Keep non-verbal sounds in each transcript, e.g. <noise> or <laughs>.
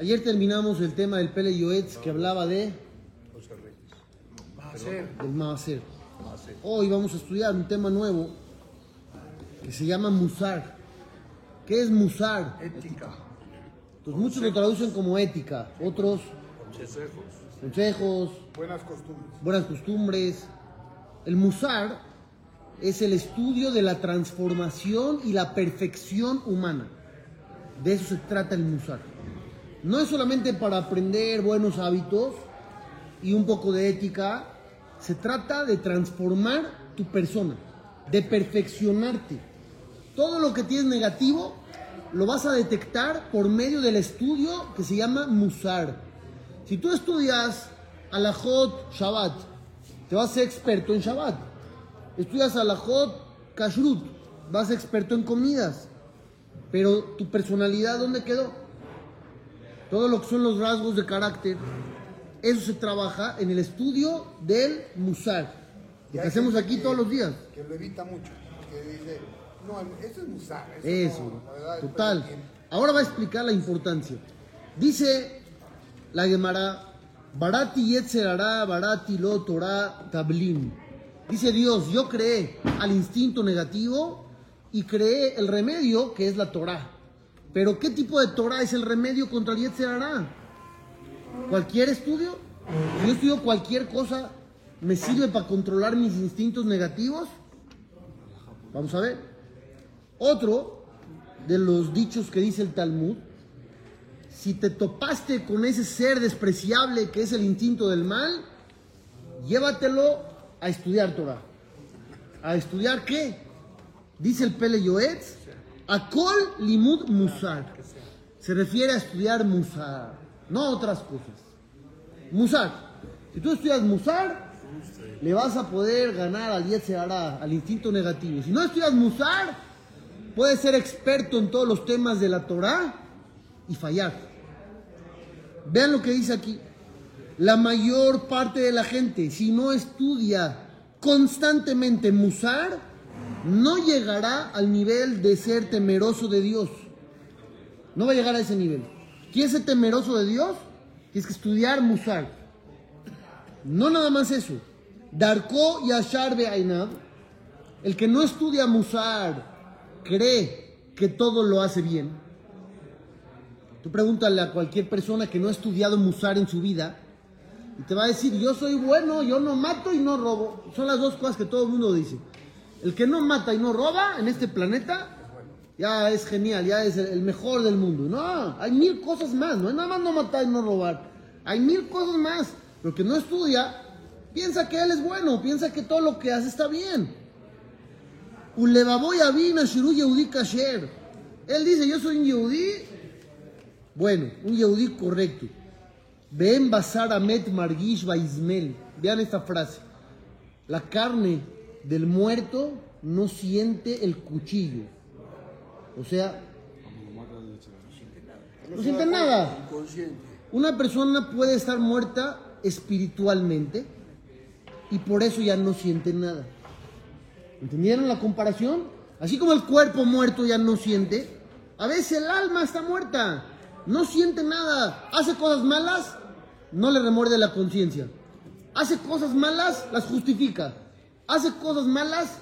Ayer terminamos el tema del Pele Yoetz que hablaba de del Maaser. Hoy vamos a estudiar un tema nuevo que se llama Musar. ¿Qué es Musar? Ética. Pues muchos lo traducen como ética, otros Consejos. consejos, Buenas costumbres. buenas costumbres. El Musar es el estudio de la transformación y la perfección humana. De eso se trata el Musar. No es solamente para aprender buenos hábitos y un poco de ética, se trata de transformar tu persona, de perfeccionarte. Todo lo que tienes negativo lo vas a detectar por medio del estudio que se llama Musar. Si tú estudias Alajot Shabbat, te vas a ser experto en Shabbat. Estudias Alajot Kashrut, vas a ser experto en comidas. Pero tu personalidad, ¿dónde quedó? Todo lo que son los rasgos de carácter, eso se trabaja en el estudio del Musar. Lo que hacemos aquí todos los días. Que lo evita mucho. Que dice, no, eso es musar. Eso, Eso, no, ¿verdad? total. Ahora va a explicar la importancia. Dice la Gemara, Barati Yetzerara, Barati Lo Torah Tablim. Dice Dios, yo creé al instinto negativo y creé el remedio que es la Torah. Pero ¿qué tipo de Torah es el remedio contra el Yetzerara? ¿Cualquier estudio? Yo estudio cualquier cosa, ¿me sirve para controlar mis instintos negativos? Vamos a ver. Otro de los dichos que dice el Talmud, si te topaste con ese ser despreciable que es el instinto del mal, llévatelo a estudiar Torah. ¿A estudiar qué? Dice el Pele Yoetz, Akol Limud Musar. Se refiere a estudiar Musar, no otras cosas. Musar. Si tú estudias Musar, le vas a poder ganar al Yetzerara, al instinto negativo. Si no estudias Musar, puedes ser experto en todos los temas de la Torah y fallar. Vean lo que dice aquí. La mayor parte de la gente, si no estudia constantemente Musar, no llegará al nivel de ser temeroso de Dios. No va a llegar a ese nivel. ¿Quieres ser temeroso de Dios? Tienes que estudiar Musar. No nada más eso. Darko Yashar Be'ainab, el que no estudia Musar, cree que todo lo hace bien. Tú pregúntale a cualquier persona que no ha estudiado Musar en su vida y te va a decir, yo soy bueno, yo no mato y no robo. Son las dos cosas que todo el mundo dice. El que no mata y no roba en este planeta ya es genial, ya es el mejor del mundo. No, hay mil cosas más, no es nada más no matar y no robar. Hay mil cosas más. Pero que no estudia, piensa que él es bueno, piensa que todo lo que hace está bien. Él dice, yo soy un Yehudi, bueno, un Yehudi correcto. Ven Basar Amet Margish Baismel. Vean esta frase. La carne del muerto no siente el cuchillo. O sea, no siente nada. Una persona puede estar muerta espiritualmente y por eso ya no siente nada. ¿Entendieron la comparación? Así como el cuerpo muerto ya no siente, a veces el alma está muerta, no siente nada, hace cosas malas, no le remuerde la conciencia. Hace cosas malas, las justifica. Hace cosas malas,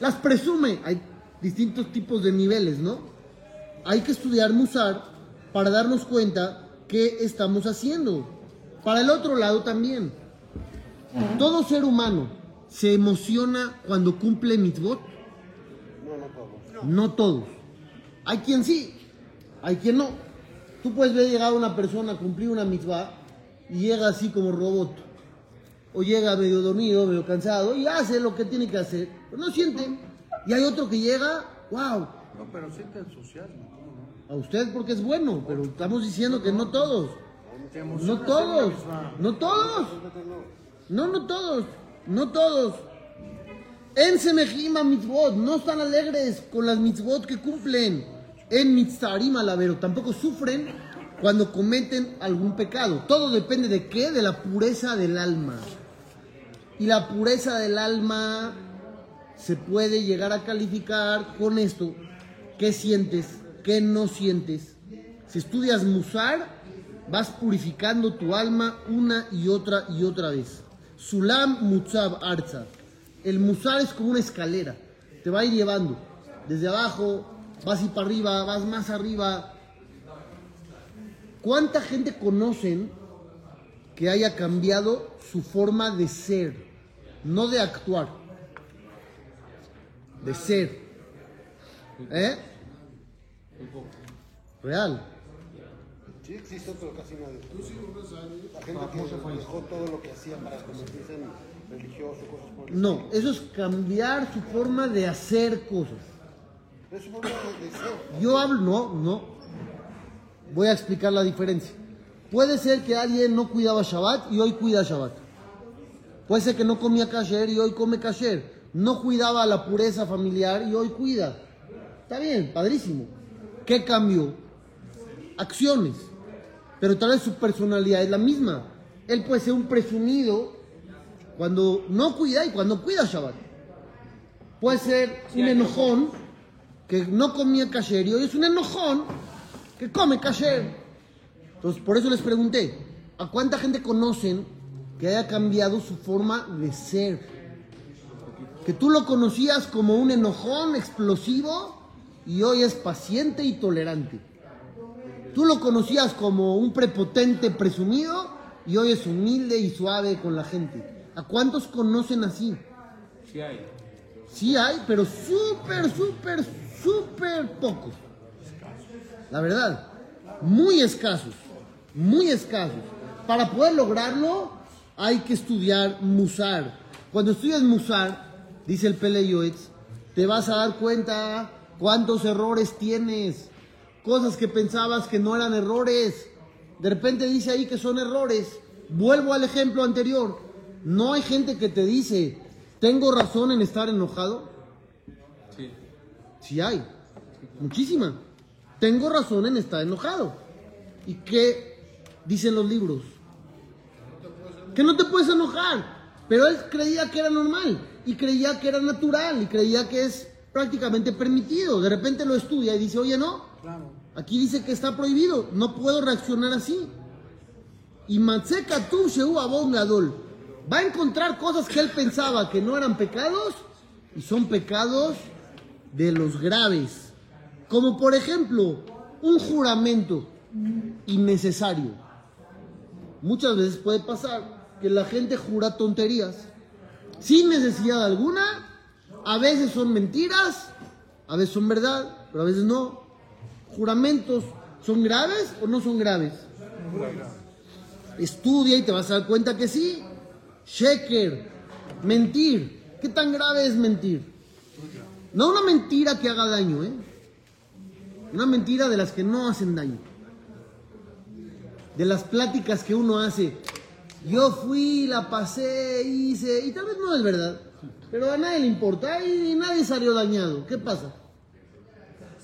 las presume. Hay distintos tipos de niveles, ¿no? Hay que estudiar Musar para darnos cuenta qué estamos haciendo. Para el otro lado también. Todo ser humano se emociona cuando cumple mitzvot. No todos. Hay quien sí, hay quien no. Tú puedes ver llegar una persona a cumplir una mitzvah y llega así como robot. O llega medio dormido, medio cansado y hace lo que tiene que hacer. Pero no siente. Y hay otro que llega, wow, No, pero siente entusiasmo. a usted porque es bueno, pero estamos diciendo que no todos. No todos. No todos. No, no todos. No todos. En Semejima mitzvot. No están alegres con las mitzvot que cumplen. En mitzvarim alavero. Tampoco sufren cuando cometen algún pecado. Todo depende de qué? De la pureza del alma. Y la pureza del alma se puede llegar a calificar con esto. ¿Qué sientes? ¿Qué no sientes? Si estudias Musar, vas purificando tu alma una y otra y otra vez. Sulam Mutzab Arza. El Musar es como una escalera, te va a ir llevando. Desde abajo, vas y para arriba, vas más arriba. ¿Cuánta gente conocen que haya cambiado su forma de ser? No de actuar, de ser. ¿Eh? Real. Sí existe, pero casi nadie. La gente que dejó todo lo que hacía para convertirse en religioso, cosas por el No, eso es cambiar su forma de hacer cosas. un modo de ser. Yo hablo, no, no. Voy a explicar la diferencia. Puede ser que alguien no cuidaba Shabbat y hoy cuida Shabbat. Puede ser que no comía kasher y hoy come kasher. No cuidaba la pureza familiar y hoy cuida. Está bien, padrísimo. ¿Qué cambió? Acciones. Pero tal vez su personalidad es la misma. Él puede ser un presumido cuando no cuida y cuando cuida Shabbat. Puede ser un enojón que no comía kasher y hoy es un enojón que come kasher. Entonces, por eso les pregunté, ¿a cuánta gente conocen que haya cambiado su forma de ser? Que tú lo conocías como un enojón explosivo y hoy es paciente y tolerante. Tú lo conocías como un prepotente presumido y hoy es humilde y suave con la gente. ¿A cuántos conocen así? Sí hay. Sí hay, pero súper, súper, súper pocos. La verdad, muy escasos, muy escasos. Para poder lograrlo hay que estudiar Musar. Cuando estudias Musar, dice el Pele Yoetz, te vas a dar cuenta cuántos errores tienes, cosas que pensabas que no eran errores. De repente dice ahí que son errores. Vuelvo al ejemplo anterior. No hay gente que te dice, ¿tengo razón en estar enojado? Sí. Sí hay, muchísima. Tengo razón en estar enojado. ¿Y qué dicen los libros? Que no te puedes enojar. Pero él creía que era normal y creía que era natural y creía que es prácticamente permitido. De repente lo estudia y dice, oye, no, aquí dice que está prohibido, no puedo reaccionar así. Y Matzeka tu Shehu Abon Gadol va a encontrar cosas que él pensaba que no eran pecados y son pecados de los graves. Como por ejemplo, un juramento innecesario. Muchas veces puede pasar que la gente jura tonterías sin necesidad alguna. A veces son mentiras, a veces son verdad, pero a veces no. Juramentos, ¿son graves o no son graves? Estudia y te vas a dar cuenta que sí. Sheker, mentir. ¿Qué tan grave es mentir? No una mentira que haga daño, ¿eh? Una mentira de las que no hacen daño. De las pláticas que uno hace. Yo fui, la pasé, hice, y tal vez no es verdad. Pero a nadie le importa y nadie salió dañado. ¿Qué pasa?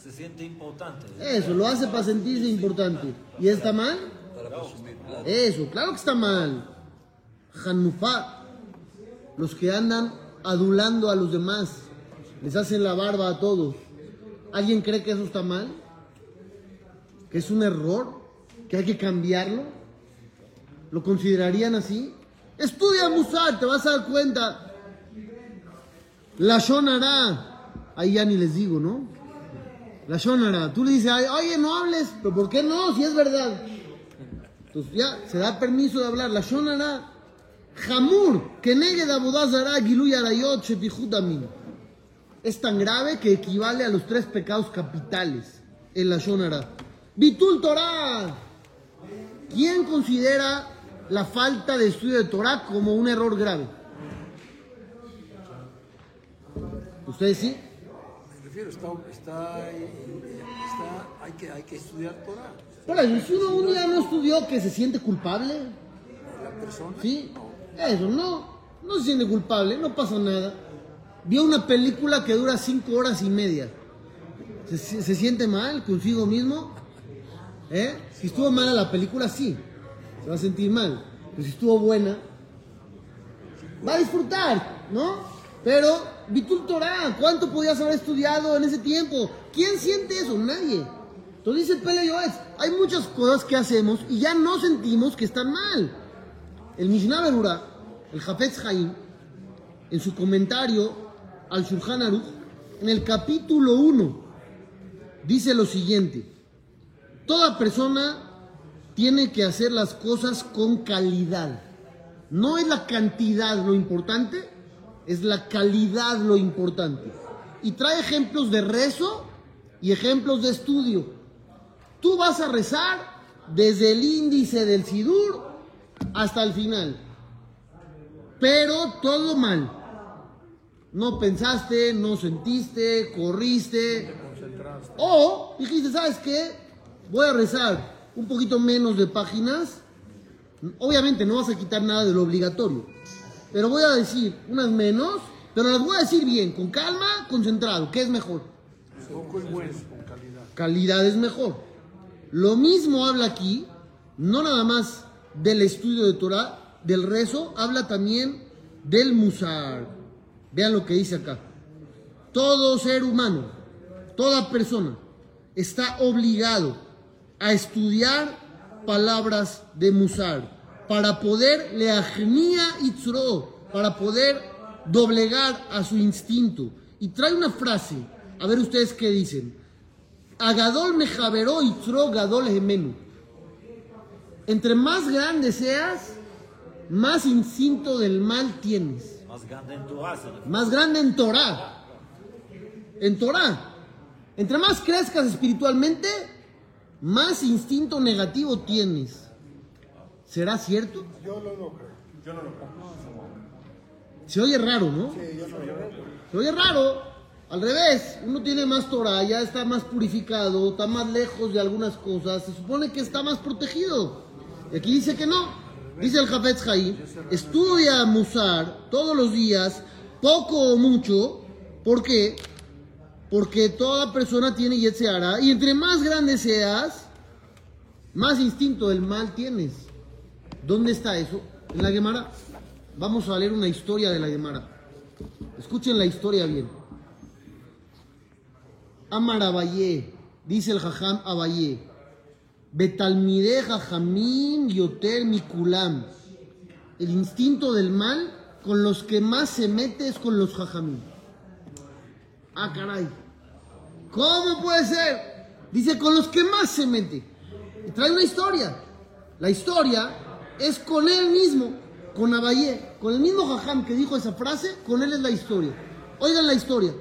Se siente importante. Eso, lo hace para sentirse importante. ¿Y está mal? Eso, claro que está mal. Hanufá, los que andan adulando a los demás, les hacen la barba a todos. ¿Alguien cree que eso está mal? ¿Que es un error? ¿Que hay que cambiarlo? ¿Lo considerarían así? Estudia Musar, te vas a dar cuenta. La Shonara, ahí ya ni les digo, ¿no? La Shonara, tú le dices, "Ay, oye, no hables, pero ¿por qué no? Si es verdad. Entonces ya se da permiso de hablar. La Shonara, Hamur, que negue de Abodazara, Giluy Arayot, Shetichut Amin. Es tan grave que equivale a los tres pecados capitales en la Shonara. Bitul Torah. ¿Quién considera la falta de estudio de Torah como un error grave? ¿Ustedes sí? Me refiero, está, está, está- hay, que, hay que estudiar Torah. Ahí, si uno un día no estudió que se siente culpable, La persona. ¿sí? Eso, no, no se siente culpable, no pasa nada. Vio una película que dura cinco horas y media. ¿Se, se- se siente mal consigo mismo? ¿Eh? Si estuvo mala la película, sí, se va a sentir mal. Pero si estuvo buena, va a disfrutar, ¿no? Pero, Bitul Torah, ¿cuánto podías haber estudiado en ese tiempo? ¿Quién siente eso? Nadie. Entonces dice Pele hay muchas cosas que hacemos y ya no sentimos que están mal. El Mishnah Berurah, el Jafetz Haim, en su comentario al Shulchan Aruch, en el capítulo 1, dice lo siguiente: Toda persona tiene que hacer las cosas con calidad. No es la cantidad lo importante, es la calidad lo importante. Y trae ejemplos de rezo y ejemplos de estudio. Tú vas a rezar desde el índice del Sidur hasta el final. Pero todo mal. No pensaste, no sentiste, corriste. O dijiste, ¿sabes qué? Voy a rezar un poquito menos de páginas. Obviamente no vas a quitar nada de lo obligatorio. Pero voy a decir unas menos, pero las voy a decir bien, con calma, concentrado. ¿Qué es mejor? Poco y bueno, con calidad. calidad es mejor. Lo mismo habla aquí, no nada más del estudio de Torah, del rezo, habla también del musar. Vean lo que dice acá. Todo ser humano, toda persona, está obligado a estudiar palabras de musar para poder leajnia itzro, para poder doblegar a su instinto. Y trae una frase, a ver ustedes qué dicen. Agadol mejaveró itzro gadol gemenu. Entre más grande seas, más instinto del mal tienes. Más grande en Torah. Más grande en Torah. En Torah. Entre más crezcas espiritualmente, más instinto negativo tienes. ¿Será cierto? Yo no lo creo. Se oye raro, ¿no? Se oye raro. Al revés, uno tiene más Torah, ya está más purificado, está más lejos de algunas cosas, se supone que está más protegido. Y aquí dice que no. Dice el Jafetz estudia Musar todos los días, poco o mucho, ¿por qué? Porque toda persona tiene Yetzirah, y entre más grande seas, más instinto del mal tienes. ¿Dónde está eso? En la Gemara. Vamos a leer una historia de la Gemara. Escuchen la historia bien. Amar Abaye, dice el Jajam Abaye, Betalmide Jajamim Yotel Mikulam. El instinto del mal con los que más se mete es con los Jajamim. Ah, caray. ¿Cómo puede ser? Dice con los que más se mete. Y trae una historia. La historia es con él mismo, con Abayé, con el mismo Jajam que dijo esa frase, con él es la historia. Oigan la historia.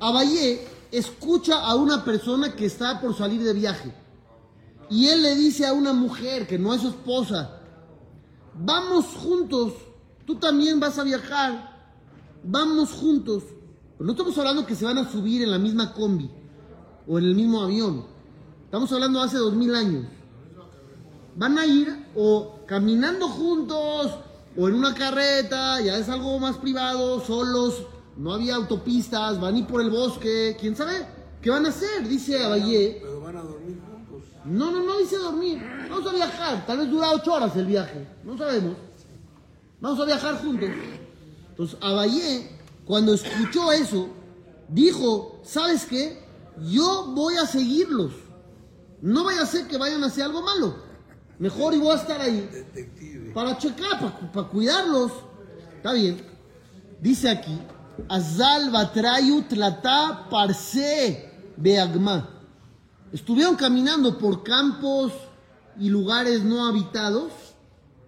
Abayé escucha a una persona que está por salir de viaje. Y él le dice a una mujer que no es su esposa, vamos juntos, tú también vas a viajar, vamos juntos. Pero no estamos hablando que se van a subir en la misma combi o en el mismo avión. Estamos hablando hace dos mil años. Van a ir o caminando juntos o en una carreta, ya es algo más privado, solos, no había autopistas, van a ir por el bosque, quién sabe qué van a hacer, dice Abayé. Pero van a dormir juntos. No, no, no dice dormir. Vamos a viajar. Tal vez dura ocho horas el viaje. No sabemos. Vamos a viajar juntos. Entonces, Abayé, cuando escuchó eso, dijo, ¿sabes qué? Yo voy a seguirlos. No vaya a ser que vayan a hacer algo malo. Mejor y voy a estar ahí Detective. para checar, para, cuidarlos. Está bien. Dice aquí, Azal Batrayu Tlata Parse Beagma. Estuvieron caminando por campos y lugares no habitados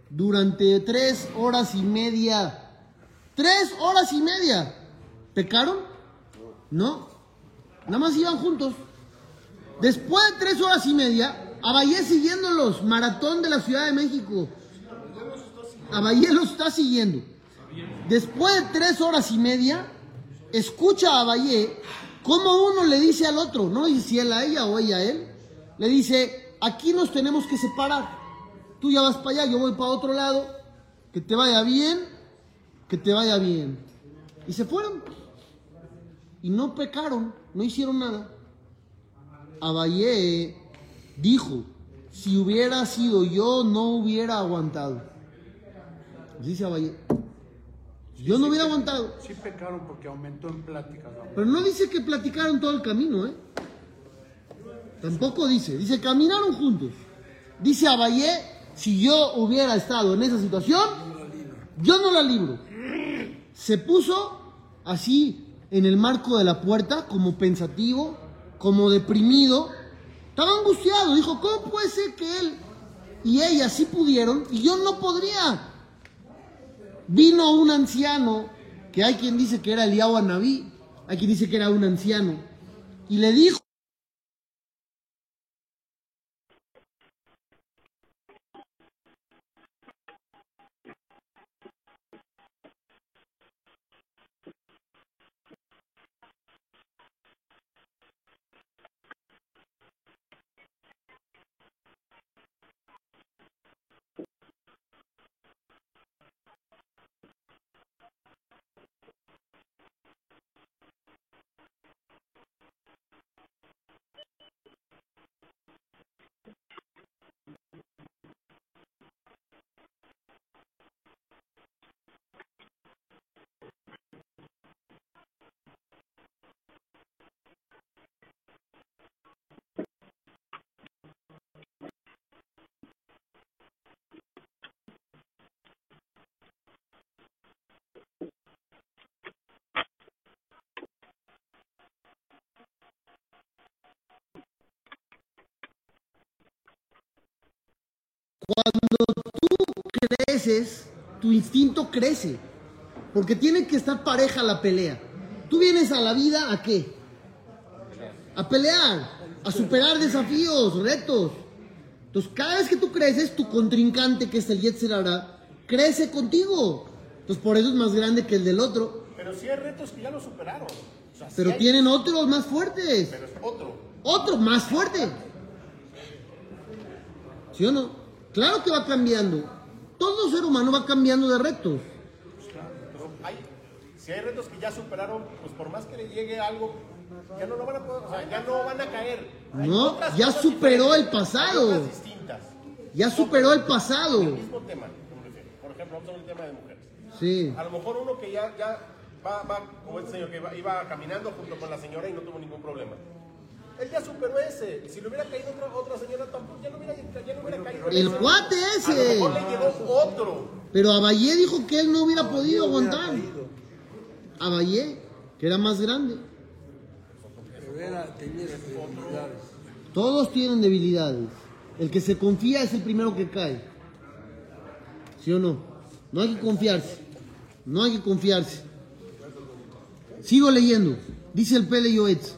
durante tres horas y media. Tres horas y media. ¿Pecaron? No. Nada más iban juntos. Después de tres horas y media, Abayé siguiéndolos, maratón de la Ciudad de México. Abayé los está siguiendo. Después de tres horas y media, escucha a Abayé cómo uno le dice al otro, no dice si él a ella o ella a él, le dice, aquí nos tenemos que separar. Tú ya vas para allá, yo voy para otro lado, que te vaya bien, que te vaya bien. Y se fueron. Y no pecaron, no hicieron nada. Abayé dijo, si hubiera sido yo, no hubiera aguantado. Dice Abayé. Yo no hubiera aguantado. Sí pecaron porque aumentó en pláticas. ¿no? Pero no dice que platicaron todo el camino, ¿eh? Tampoco dice. Dice, caminaron juntos. Dice Abayé, si yo hubiera estado en esa situación, yo no la libro. Se puso así en el marco de la puerta, como pensativo, como deprimido. Estaba angustiado. Dijo, ¿cómo puede ser que él y ella sí pudieron y yo no podría? Vino un anciano, que hay quien dice que era Eliyahu Anabí, hay quien dice que era un anciano, y le dijo, creces, tu instinto crece. Porque tiene que estar pareja la pelea. Tú vienes a la vida a qué? A pelear, a superar desafíos, retos. Entonces, cada vez que tú creces, tu contrincante, que es el Yetzer Hara, crece contigo. Entonces, por eso es más grande que el del otro. Pero sí hay retos que ya lo superaron. O sea, sí Pero hay- tienen otros más fuertes. Pero es otro. Otro más fuerte. ¿Sí o no? Claro que va cambiando. Todo ser humano va cambiando de retos. Pero hay, si hay retos que ya superaron, pues por más que le llegue algo, ya no lo van a poder, o sea, ya no van a caer. Hay No, ya superó el pasado. Ya superó el pasado. El mismo tema, me refiero. Por ejemplo, vamos a ver el tema de mujeres. Sí. A lo mejor uno que ya, ya va, va, como este señor que iba, iba caminando junto con la señora y no tuvo ningún problema. Él ya superó ese. Y si le hubiera caído otra, otra señora, tampoco ya no hubiera, ya no hubiera caído. El ese. cuate A lo ese. mejor le llegó otro. Pero Abayé dijo que él no hubiera podido Hubiera aguantar. Abayé, que era más grande. Pero era, tenía debilidades. Todos tienen debilidades. El que se confía es el primero que cae. ¿Sí o no? No hay que confiarse. No hay que confiarse. Sigo leyendo. Dice el Pele Yoetz.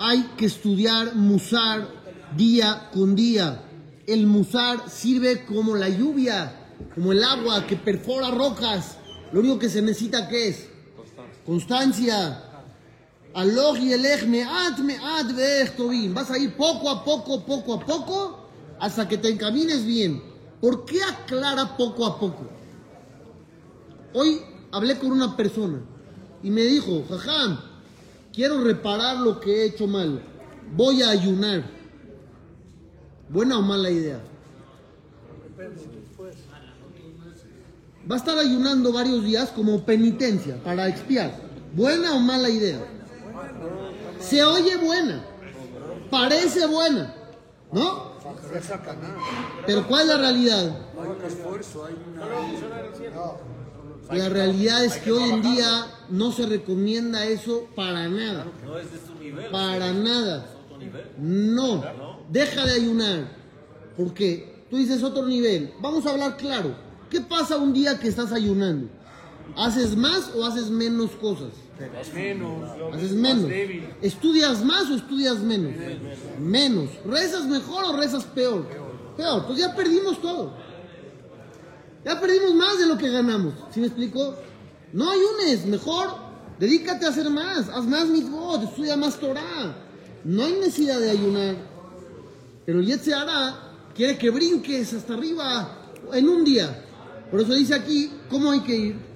Hay que estudiar Musar día con día. El Musar sirve como la lluvia, como el agua que perfora rocas. Lo único que se necesita ¿qué es? Constancia. Vas a ir poco a poco, poco a poco, hasta que te encamines bien. ¿Por qué aclara poco a poco? Hoy hablé con una persona y me dijo, jajam, quiero reparar lo que he hecho mal. Voy a ayunar. ¿Buena o mala idea? Va a estar ayunando varios días como penitencia para expiar. ¿Buena o mala idea? Se oye buena. Parece buena. ¿No? Pero ¿cuál es la realidad? Hay un esfuerzo, hay una... La realidad es que hoy en día no se recomienda eso para nada. No es de su nivel. Para nada. Otro nivel. No. Deja de ayunar. Porque tú dices otro nivel. Vamos a hablar claro. ¿Qué pasa un día que estás ayunando? ¿Haces más o haces menos cosas? Menos. Haces menos. ¿Estudias más o estudias menos? Menos. ¿Rezas mejor o rezas peor? Peor. Pues ya perdimos todo. Ya perdimos más de lo que ganamos. ¿Sí me explico? No ayunes. Mejor dedícate a hacer más. Haz más mitzvot. Estudia más Torah. No hay necesidad de ayunar. Pero Yetze hará quiere que brinques hasta arriba en un día. Por eso dice aquí cómo hay que ir.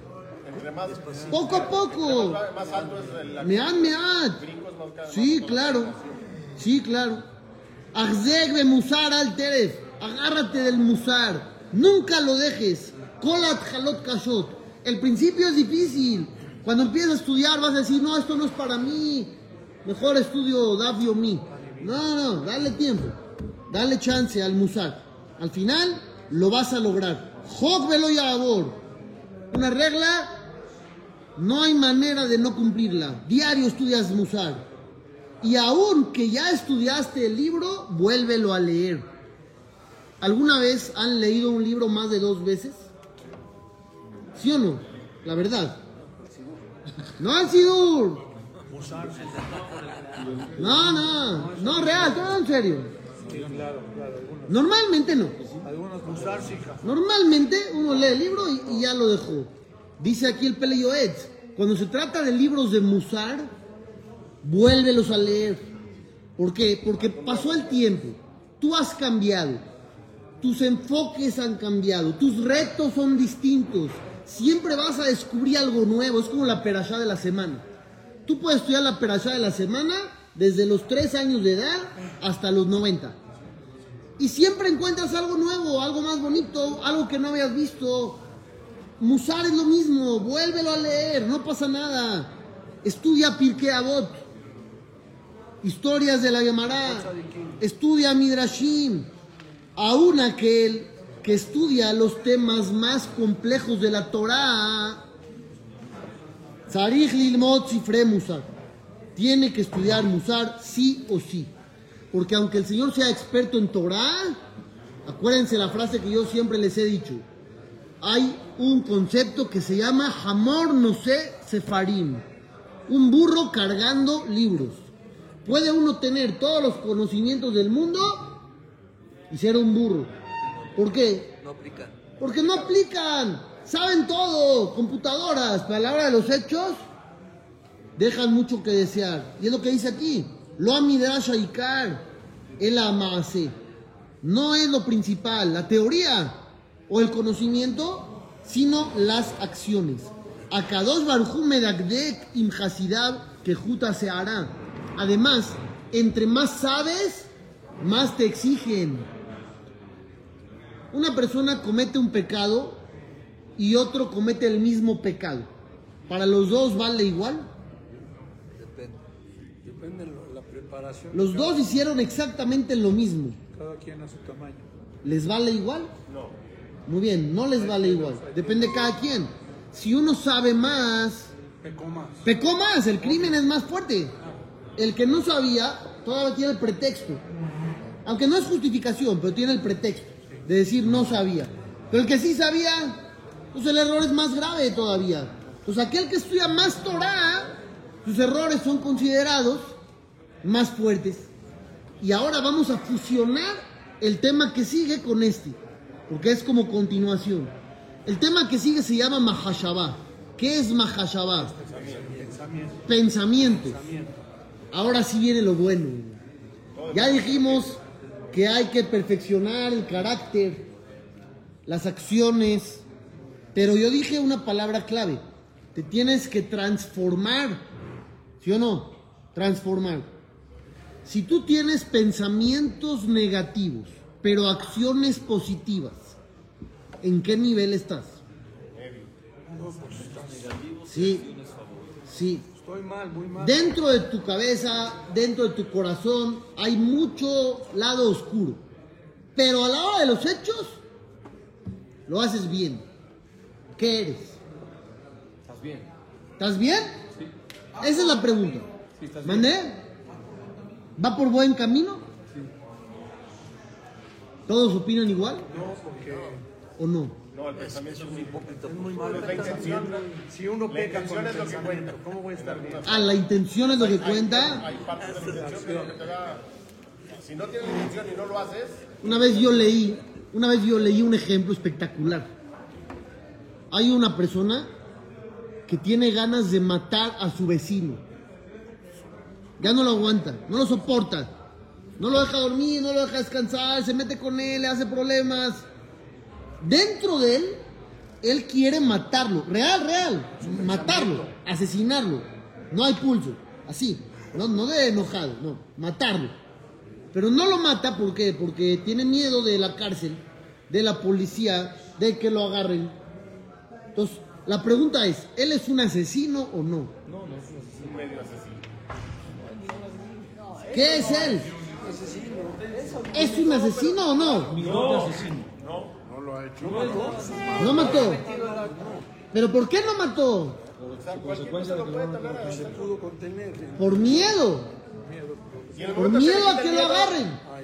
Más, Poco a poco. más alto es el Mead, mead. brincos, más cada Sí, claro. Sí, claro. Agzeg musar al. Agárrate del musar. Nunca lo dejes. Kolat jalot kashot. El principio es difícil. Cuando empiezas a estudiar vas a decir, no, esto no es para mí. Mejor estudio Daf Yomi. No, no, dale tiempo. Dale chance al Musar. Al final lo vas a lograr. Jog velo y. Una regla, no hay manera de no cumplirla. Diario estudias Musar. Y aún que ya estudiaste el libro, vuélvelo a leer. ¿Alguna vez han leído un libro más de dos veces? ¿Sí o no? La verdad. No han sido. No, no, no, real, todo en serio. Normalmente no. Normalmente uno lee el libro y, ya lo dejó. Dice aquí el Pele Yoed, cuando se trata de libros de Musar, vuélvelos a leer. ¿Por qué? Porque pasó el tiempo, tú has cambiado, tus enfoques han cambiado, tus retos son distintos. Siempre vas a descubrir algo nuevo, es como la perashá de la semana. Tú puedes estudiar la perashá de la semana desde los 3 años de edad hasta los 90. Y siempre encuentras algo nuevo, algo más bonito, algo que no habías visto. Musar es lo mismo, vuélvelo a leer, no pasa nada. Estudia Pirkei Avot, historias de la Gemara, estudia Midrashim. Aún aquel que estudia los temas más complejos de la Torah, Sarich Lilmot Sifre Musar, tiene que estudiar Musar sí o sí. Porque aunque el Señor sea experto en Torah, acuérdense la frase que yo siempre les he dicho. Hay un concepto que se llama Hamor no sé Sefarim. Un burro cargando libros. Puede uno tener todos los conocimientos del mundo y ser un burro. ¿Por qué? No aplica. Porque no aplican. Saben todo. Computadoras. Pero a la hora de los hechos, dejan mucho que desear. Y es lo que dice aquí. Lo amidrash aikar. El amase. No es lo principal. La teoría o el conocimiento, sino las acciones. Akadosh Baruj medagdek im que juta se hará. Además, entre más sabes, más te exigen. Una persona comete un pecado y otro comete el mismo pecado. ¿Para los dos vale igual? Depende. Depende de la preparación. Los dos hicieron exactamente lo mismo. Cada quien a su tamaño. ¿Les vale igual? No. Muy bien, no les vale igual. Depende de cada quien. Si uno sabe más, Pecó más. pecó más, el crimen es más fuerte. El que no sabía todavía tiene el pretexto. Aunque no es justificación, pero tiene el pretexto de decir no sabía. Pero el que sí sabía, pues el error es más grave todavía. Pues aquel que estudia más Torah, sus errores son considerados más fuertes. Y ahora vamos a fusionar el tema que sigue con este, porque es como continuación. El tema que sigue se llama Mahashabah. ¿Qué es Mahashabah? Pensamientos. Ahora sí viene lo bueno. Ya dijimos que hay que perfeccionar el carácter, las acciones, pero yo dije una palabra clave. Te tienes que transformar. ¿Sí o no? Transformar. Si tú tienes pensamientos negativos, pero acciones positivas, ¿en qué nivel estás? Sí, sí. Estoy mal, muy mal. Dentro de tu cabeza, dentro de tu corazón, hay mucho lado oscuro. Pero a la hora de los hechos, lo haces bien. ¿Qué eres? ¿Estás bien? ¿Estás bien? Sí. Esa es la pregunta. Sí, estás bien. ¿Mandé? ¿Va por buen camino? ¿Todos opinan igual No, porque o no? No, el pensamiento es muy es muy malo. La intención, Si uno la peca intención con es lo que cuenta. ¿cómo voy a estar bien? Ah, la intención es lo que cuenta. Hay partes de la intención que lo que te da. Si no tienes la intención y no lo haces, Una vez yo leí, una vez yo leí un ejemplo espectacular. Hay una persona que tiene ganas de matar a su vecino. Ya no lo aguanta, no lo soporta. No lo deja dormir, no lo deja descansar, se mete con él, le hace problemas. Dentro de él, él quiere matarlo, real, real, matarlo, asesinarlo. No hay pulso, así, no, no de enojado, no, matarlo. Pero no lo mata ¿por qué? porque tiene miedo de la cárcel, de la policía, de que lo agarren. Entonces, la pregunta es, ¿él es un asesino o no? un medio asesino. ¿Qué es él? ¿Es un asesino o no? No lo ha hecho. No mató. ¿Pero por qué no mató? Por miedo. Por miedo a que lo agarren. Ah.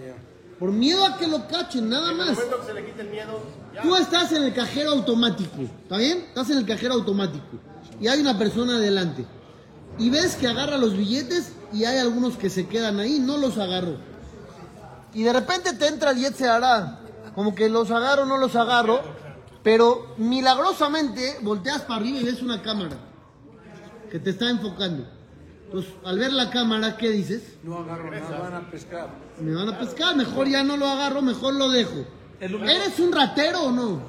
Por miedo a que lo cachen, nada más. Tú estás en el cajero automático, ¿está bien? Estás en el cajero automático y hay una persona adelante. Y ves que agarra los billetes y hay algunos que se quedan ahí, no los agarro. Y de repente te entra el Yet se hará, como que los agarro, no los agarro, pero milagrosamente volteas para arriba y ves una cámara que te está enfocando. Entonces, al ver la cámara, ¿qué dices? No agarro nada, van a pescar. Me van a pescar, mejor ya no lo agarro, mejor lo dejo. ¿Eres un ratero o no?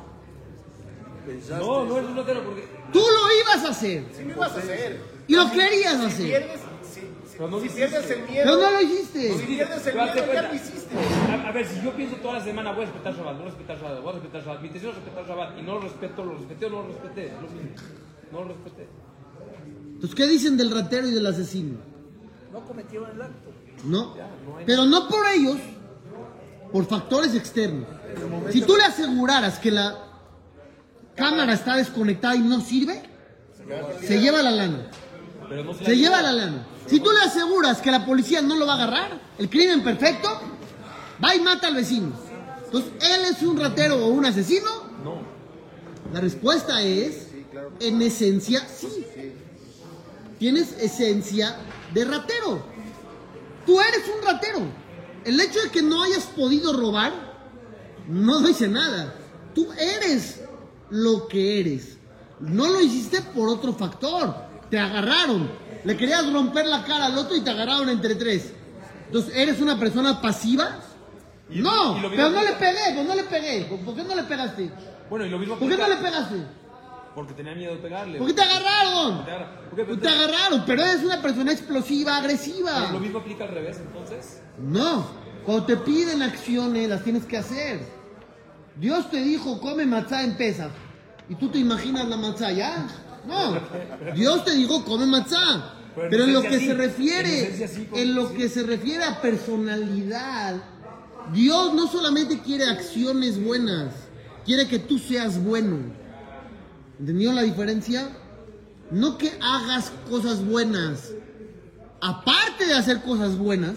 Pensaste. No, no es un lotero porque. Tú lo ibas a hacer Sí lo ibas a hacer. y lo querías Si hacer, pierdes, si, si- Pero no si pierdes el miedo, pero no lo si hiciste. pierdes el miedo, ya lo hiciste. A, ver, si yo pienso toda la semana voy a respetar Shabbat, voy a respetar Shabbat, voy a respetar Shabbat, mi intención es respetar Shabbat y no lo respeto, lo respeté o no lo respeté, es lo mismo. No lo respeté. Entonces, ¿qué dicen del ratero y del asesino? No cometieron el acto. No, pero no por ellos, por factores externos. Si tú le aseguraras que la cámara está desconectada y no sirve, se lleva la lana. Pero no se, Se lleva la lana. Si tú le aseguras que la policía no lo va a agarrar, el crimen perfecto, va y mata al vecino. Entonces, ¿él es un ratero o un asesino? No. La respuesta es, en esencia, sí. Tienes esencia de ratero. Tú eres un ratero. El hecho de que no hayas podido robar no <laughs> dice nada. Tú eres lo que eres. No lo hiciste por otro factor. Te agarraron. Le querías romper la cara al otro y te agarraron entre tres. Entonces, ¿eres una persona pasiva? Y- No, y pero no le pegué, pues no le pegué. ¿Por qué no le pegaste? Bueno, y lo mismo ¿Por qué no le pegaste? Porque tenía miedo de pegarle. ¿Por qué te agarraron? Te agarra- ¿Por qué? Te agarraron, pero eres una persona explosiva, Pero Lo agresiva. mismo aplica al revés, entonces. No, cuando te piden acciones, las tienes que hacer. Dios te dijo, come matzá en pesa. ¿Y tú te imaginas la matzá ya? No, <laughs> Dios te dijo, come matzá. Pero en Pero en lo que se refiere, en lo sí. que se refiere a personalidad, Dios no solamente quiere acciones buenas, quiere que tú seas bueno. ¿Entendió la diferencia? No que hagas cosas buenas, aparte de hacer cosas buenas,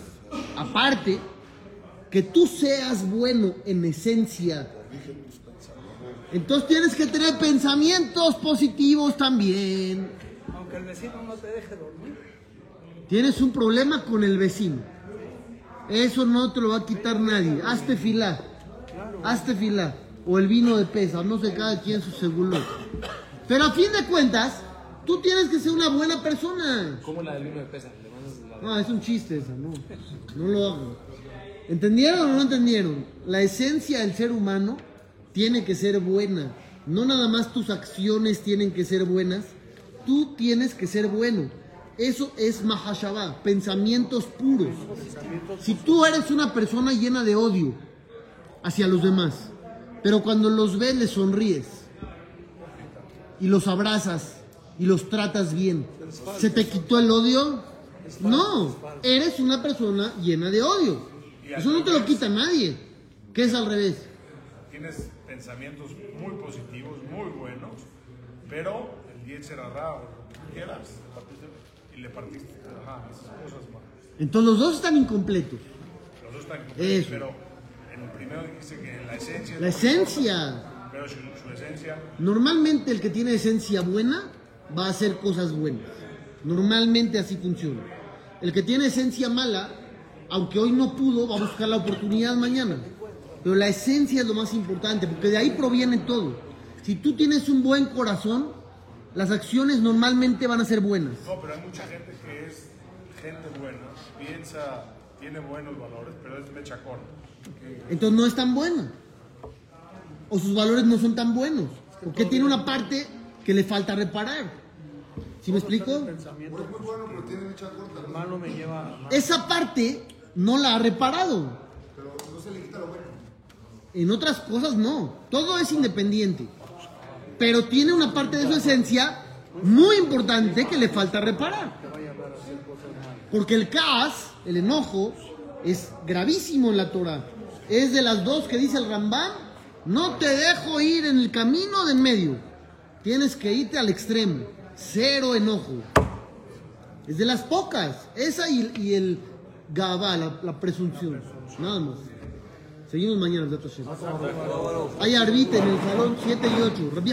aparte, que tú seas bueno en esencia. Entonces tienes que tener pensamientos positivos también. Aunque el vecino no te deje dormir. Tienes un problema con el vecino. Eso no te lo va a quitar nadie. Hazte fila. Hazte fila. O el vino de pesa. No sé cada quien su seguro. Pero a fin de cuentas, tú tienes que ser una buena persona. ¿Cómo la del vino de pesa? No, es un chiste esa, no. No lo hago. ¿Entendieron o no entendieron? La esencia del ser humano tiene que ser buena. No nada más tus acciones tienen que ser buenas. Tú tienes que ser bueno. Eso es Mahashabah, pensamientos puros. Si tú eres una persona llena de odio hacia los demás, pero cuando los ves les sonríes y los abrazas y los tratas bien, ¿se te quitó el odio? No, eres una persona llena de odio. Eso no te lo quita nadie. Que es al revés. tienes pensamientos muy positivos, muy buenos, pero el 10 será tú quieras, y le partiste, ajá, esas cosas malas. Entonces los dos están incompletos. Los dos están Eso. completos, pero en el primero dijiste que la esencia, es La esencia. pero su, su esencia, Normalmente el que tiene esencia buena va a hacer cosas buenas. Normalmente así funciona. El que tiene esencia mala, aunque hoy no pudo, va a buscar la oportunidad mañana. Pero la esencia es lo más importante, porque de ahí proviene todo. Si tú tienes un buen corazón, las acciones normalmente van a ser buenas. no, pero hay mucha gente que es gente buena, piensa, tiene buenos valores, pero es mecha corta. Entonces no es tan buena. O sus valores no son tan buenos. Porque tiene una parte que le falta reparar. ¿Sí me explico? Pensamiento El malo me lleva a mal. Esa parte no la ha reparado. En otras cosas no. Todo es independiente. Pero tiene una parte de su esencia muy importante que le falta reparar. Porque el caos, el enojo, Es gravísimo en la Torah. Es de las dos que dice el Rambam, no te dejo ir en el camino de en medio. Tienes que irte al extremo. Cero enojo. Es de las pocas. Esa y, y el Gabá, la, la presunción. Nada más. Seguimos mañana, Beto Hashem. Hay arbite en el salón 7 y 8. Rabbi